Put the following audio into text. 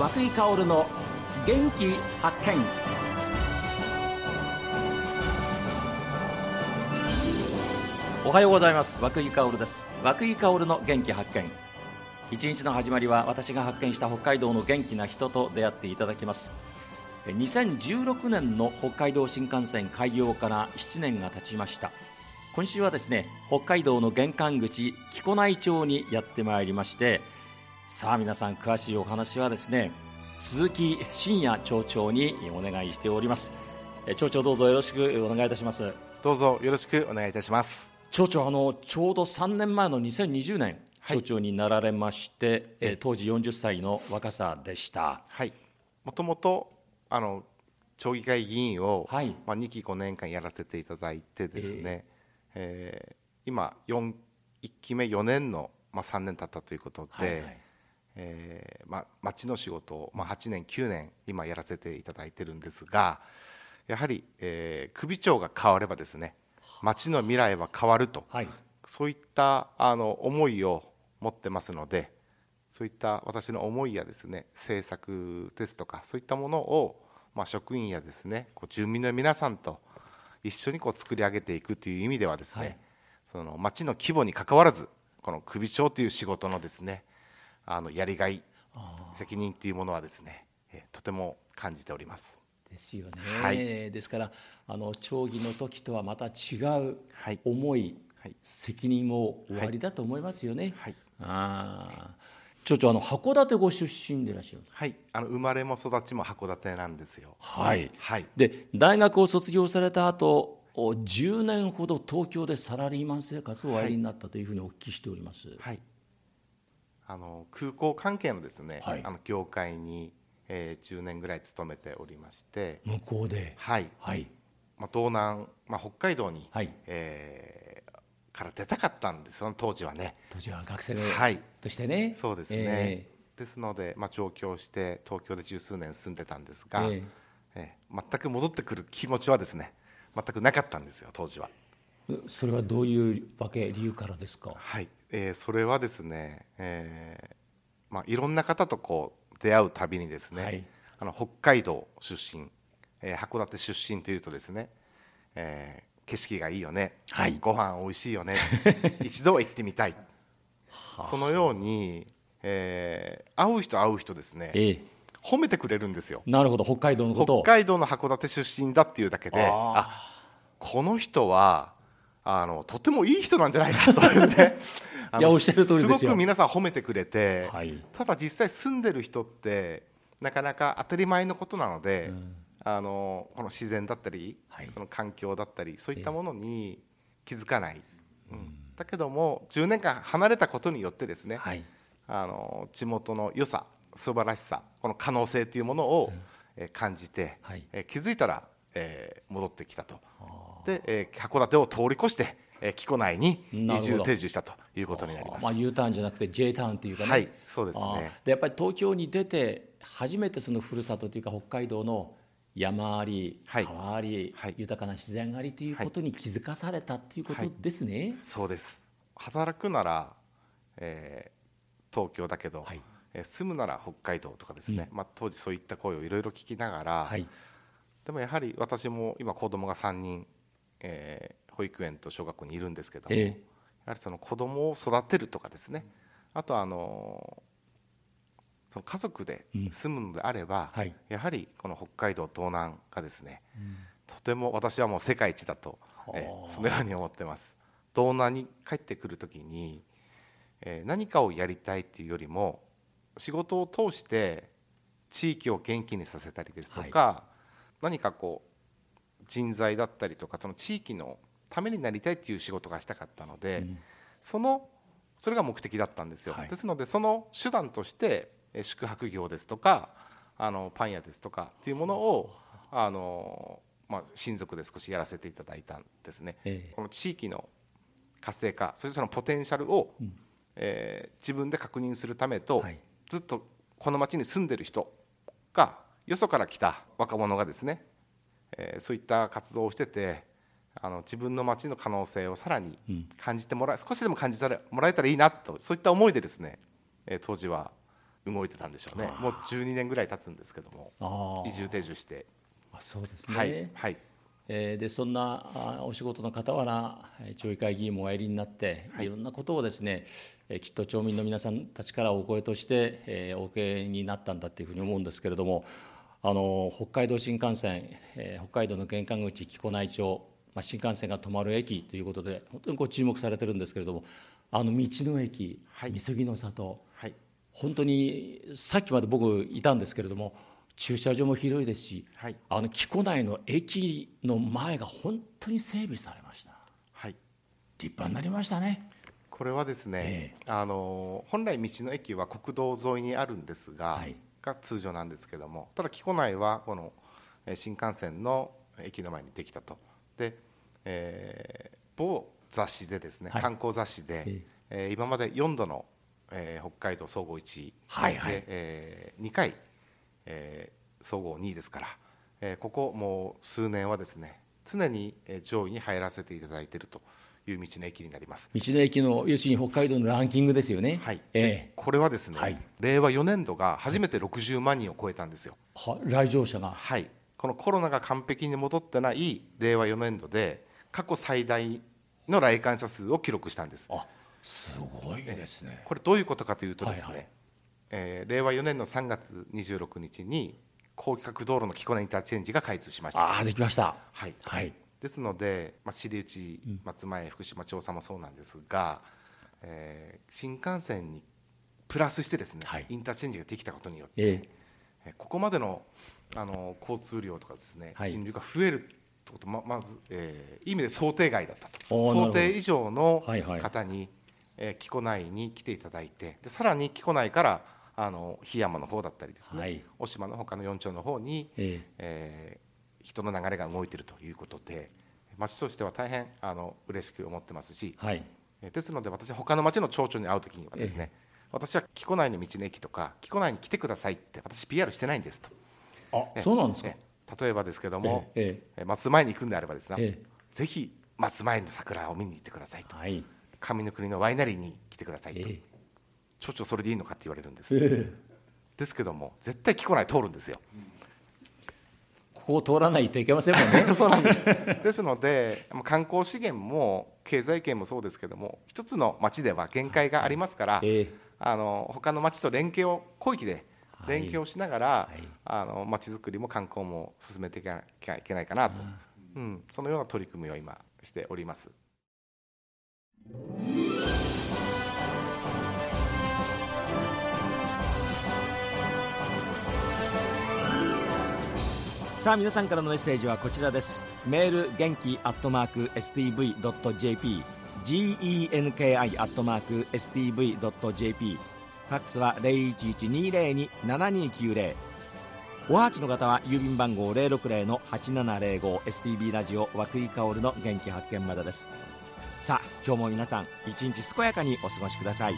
和久井薫の元気発見。おはようございます。和久井薫です。和久井薫の元気発見。一日の始まりは私が発見した北海道の元気な人と出会っていただきます。2016年の北海道新幹線開業から7年が経ちました。今週はですね北海道の玄関口木古内町にやってまいりましてさあ皆さん詳しいお話はですね鈴木真也町長にお願いしております。町長どうぞよろしくお願いいたします。どうぞよろしくお願いいたします。町長あのちょうど3年前の2020年町長になられまして、はい、当時40歳の若さでした。はい。もともとあの町議会議員を、はい、まあ、2期5年間やらせていただいてですね、えー、えー、今4 1期目4年の、まあ、3年経ったということで、はいはいえーま、町の仕事を、まあ、8年9年今やらせていただいてるんですがやはり、えー、首長が変わればですね町の未来は変わると、はい、そういったあの思いを持ってますのでそういった私の思いやですね政策ですとかそういったものを、まあ、職員やですねこう住民の皆さんと一緒にこう作り上げていくという意味ではですね、はい、その町の規模にかかわらずこの首長という仕事のですねあのやりがい責任っていうものはですね、えとても感じております。ですよね、はい、ですからあの町議の時とはまた違う思い、はい、責任も終わりだと思いますよね。はい、あ町長あの函館ご出身でいらっしゃる。はい。あの生まれも育ちも函館なんですよ。はい、はい、で大学を卒業された後10年ほど東京でサラリーマン生活をおやりになったというふうにお聞きしております、はい、あの空港関係のですね、はい、あの業界に、えー、10年ぐらい勤めておりまして。向こうで？はい、はい。まあ、東南、まあ、北海道に、はい。えー、から出たかったんですその当時はね。当時は学生としてね、はい、そうですね、えー、ですので、まあ、上京して東京で十数年住んでたんですが、えーえー、全く戻ってくる気持ちはですね全くなかったんですよ当時は。それはどういうわけ理由からですか？はい、えー、それはですね、えー、まあいろんな方とこう出会うたびにですね、はい、あの北海道出身、えー、函館出身というとですね、えー、景色がいいよね、はい、ご飯美味しいよね。一度は行ってみたい。そのように、えー、会う人会う人ですね、えー、褒めてくれるんですよ。なるほど。北海道のこと北海道の函館出身だっていうだけであこの人はあのとてもいい人なんじゃないかというねいやおっしゃる通りすごく皆さん褒めてくれて、はい、ただ実際住んでる人ってなかなか当たり前のことなので、うん、あのこの自然だったり、はい、その環境だったりそういったものに気づかない、うん、だけども10年間離れたことによってですね、はい、あの地元の良さ素晴らしさこの可能性というものを、うん、え感じて、はい、え気づいたら、えー、戻ってきたと。で、えー、函館を通り越して、えー、木古内に移住定住したということになります。まあ U ターンじゃなくて J ターンというかね。はい、そうですね。でやっぱり東京に出て初めてそのふるさとというか北海道の山あり、はい、川あり、はい、豊かな自然ありということに気づかされたということですね。はい、そうです。働くなら、えー、東京だけど、はい、えー、住むなら北海道とかですね。うん、まあ当時そういった声をいろいろ聞きながら、はい、でもやはり私も今子供が3人えー、保育園と小学校にいるんですけども、えー、やはりその子供を育てるとかですね。あとあのその家族で住むのであれば、うんはい、やはりこの北海道東南がですね、うん、とても私はもう世界一だと、えー、そのように思ってます。東南に帰ってくる時に、えー、何かをやりたいっていうよりも仕事を通して地域を元気にさせたりですとか、はい、何かこう人材だったりとかその地域のためになりたいっていう仕事がしたかったので、うん、そのそれが目的だったんですよ、はい、ですのでその手段として宿泊業ですとかあのパン屋ですとかっていうものをあの、まあ、親族で少しやらせていただいたんですね、ええ、この地域の活性化そしてそのポテンシャルを、うん、えー、自分で確認するためと、はい、ずっとこの町に住んでる人がよそから来た若者がですねえー、そういった活動をしててあの自分の街の可能性をさらに感じてもらえ、うん、少しでも感じてもらえたらいいなとそういった思いでですね、えー、当時は動いてたんでしょうね。もう12年ぐらい経つんですけども移住定住して。あそうですね。はい、はい。えー、でそんなお仕事の傍ら町議会議員もおやりになって、はい、いろんなことをですね、えー、きっと町民の皆さんたちからお声として、えー、お受けになったんだというふうに思うんですけれどもあの北海道新幹線、えー、北海道の玄関口木古内町、まあ、新幹線が止まる駅ということで本当にこう注目されてるんですけれどもあの道の駅、はい、みそぎの里、はい、本当にさっきまで僕いたんですけれども駐車場も広いですし、はい、あの木古内の駅の前が本当に整備されました、はい、立派になりましたね。これはですね、えー、あの本来道の駅は国道沿いにあるんですが、はい、が通常なんですけどもただ木古内はこの新幹線の駅の前にできたとで、えー、某雑誌でですね、はい、観光雑誌で、えー、今まで4度の、えー、北海道総合1位で、はいはい、えー、2回えー、総合2位ですから、えー、ここもう数年はですね常に上位に入らせていただいているという道の駅になります。道の駅の要するに北海道のランキングですよね、はい。えー、これはですね、はい、令和4年度が初めて60万人を超えたんですよ、は来場者が。はいこのコロナが完璧に戻ってない令和4年度で過去最大の来館者数を記録したんです。あすごいですね。これどういうことかというとですね、はいはい。えー、令和4年の3月26日に高規格道路の木古根インターチェンジが開通しました。ああできました。はい、はい、ですので、まあ、知内松前福島調査もそうなんですが、えー、新幹線にプラスしてですね、はい、インターチェンジができたことによって、えー、ここまでのあの交通量とかですね、はい、人流が増えるとことままず、えー、いい意味で想定外だったと。想定以上の方に、はい。はい、えー、木古内に来ていただいてでさらに木古内からあの檜山の方だったりですね、はい、渡島の他の4町の方に、ええ。ー、人の流れが動いているということで町としては大変あの嬉しく思ってますし、はい、ですので私他の町の町長に会う時にはですね、え私は木古内の道の駅とか木古内に来てくださいって私 PR してないんですとあそうなんですか？例えばですけども、ええ。松前に行くんであればですね、ええ、ぜひ松前の桜を見に行ってくださいと、はい、上の国のワイナリーに来てくださいと、え町長それでいいのかって言われるんです、えー、ですけども絶対木古内通るんですよ、ここを通らないといけませんもんね。そうなんです。ですので観光資源も経済圏もそうですけども一つの町では限界がありますから、えー、あの他の町と連携を広域で連携をしながら、はい、あの町づくりも観光も進めていかなきゃいけないかなと、うん、そのような取り組みを今しております。さあ皆さんからのメッセージはこちらです。メール元気アットマーク STV.jp genki アットマーク STV.jp ファックスは0112027290おはがきの方は郵便番号 060-8705STB ラジオ和久井薫の元気発見までです。さあ今日も皆さん一日健やかにお過ごしください。